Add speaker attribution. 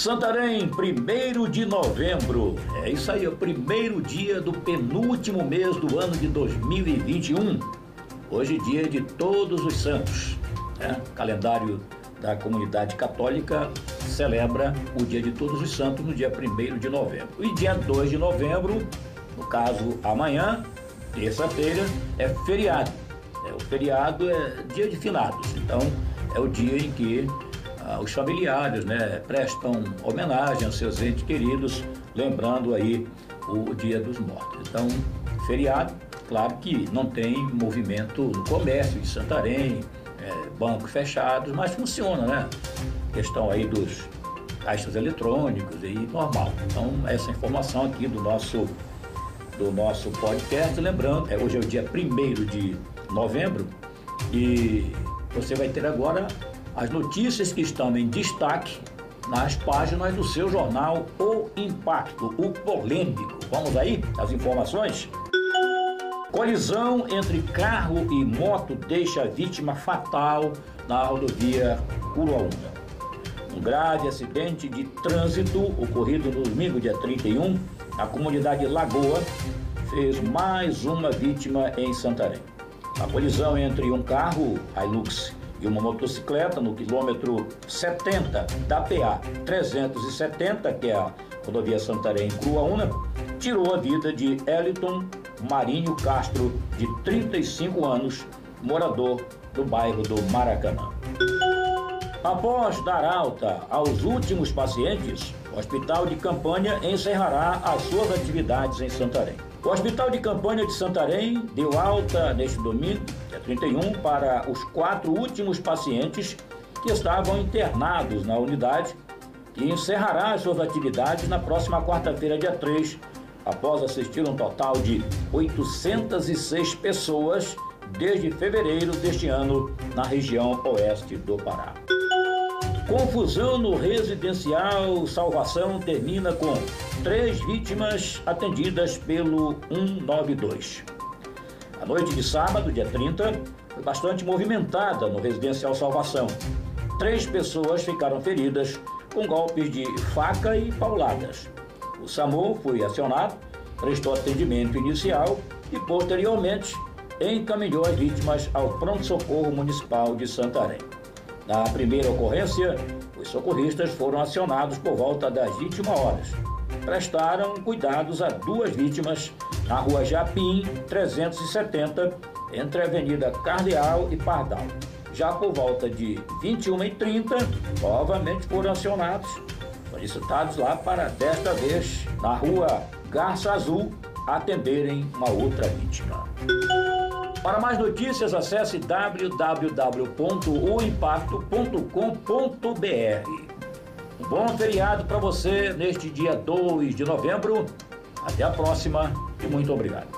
Speaker 1: Santarém, primeiro de novembro. É isso aí, é o primeiro dia do penúltimo mês do ano de 2021. Hoje, dia de Todos os Santos. Né? O calendário da comunidade católica celebra o dia de Todos os Santos no dia 1 de novembro. E dia 2 de novembro, no caso amanhã, terça-feira, é feriado. É, o feriado é dia de finados. Então, é o dia em que os familiares, né, prestam homenagem aos seus entes queridos, lembrando aí o Dia dos Mortos. Então, feriado, claro que não tem movimento no comércio de Santarém, é, bancos fechados, mas funciona, né? Questão aí dos caixas eletrônicos e normal. Então, essa informação aqui do nosso do nosso podcast, lembrando, é, hoje é o dia 1 de novembro e você vai ter agora as notícias que estão em destaque nas páginas do seu jornal O Impacto, o polêmico. Vamos aí as informações? Colisão entre carro e moto deixa vítima fatal na rodovia Curuaúna. Um grave acidente de trânsito ocorrido no domingo, dia 31, na comunidade Lagoa, fez mais uma vítima em Santarém. A colisão entre um carro Hilux e uma motocicleta no quilômetro 70 da PA 370, que é a rodovia Santarém Cruaúna, tirou a vida de Eliton Marinho Castro, de 35 anos, morador do bairro do Maracanã. Após dar alta aos últimos pacientes, o Hospital de Campanha encerrará as suas atividades em Santarém. O Hospital de Campanha de Santarém deu alta neste domingo, dia 31, para os quatro últimos pacientes que estavam internados na unidade e encerrará as suas atividades na próxima quarta-feira, dia 3, após assistir um total de 806 pessoas desde fevereiro deste ano na região oeste do Pará. Confusão no residencial Salvação termina com três vítimas atendidas pelo 192. A noite de sábado, dia 30, foi bastante movimentada no residencial Salvação. Três pessoas ficaram feridas com golpes de faca e pauladas. O SAMU foi acionado, prestou atendimento inicial e, posteriormente, encaminhou as vítimas ao Pronto-Socorro Municipal de Santarém. Na primeira ocorrência, os socorristas foram acionados por volta das 21 horas. Prestaram cuidados a duas vítimas na rua Japim 370, entre a Avenida Cardeal e Pardal. Já por volta de 21h30, novamente foram acionados, solicitados lá para desta vez na rua Garça Azul atenderem uma outra vítima. Para mais notícias, acesse www.oimpacto.com.br. Um bom feriado para você neste dia 2 de novembro. Até a próxima e muito obrigado.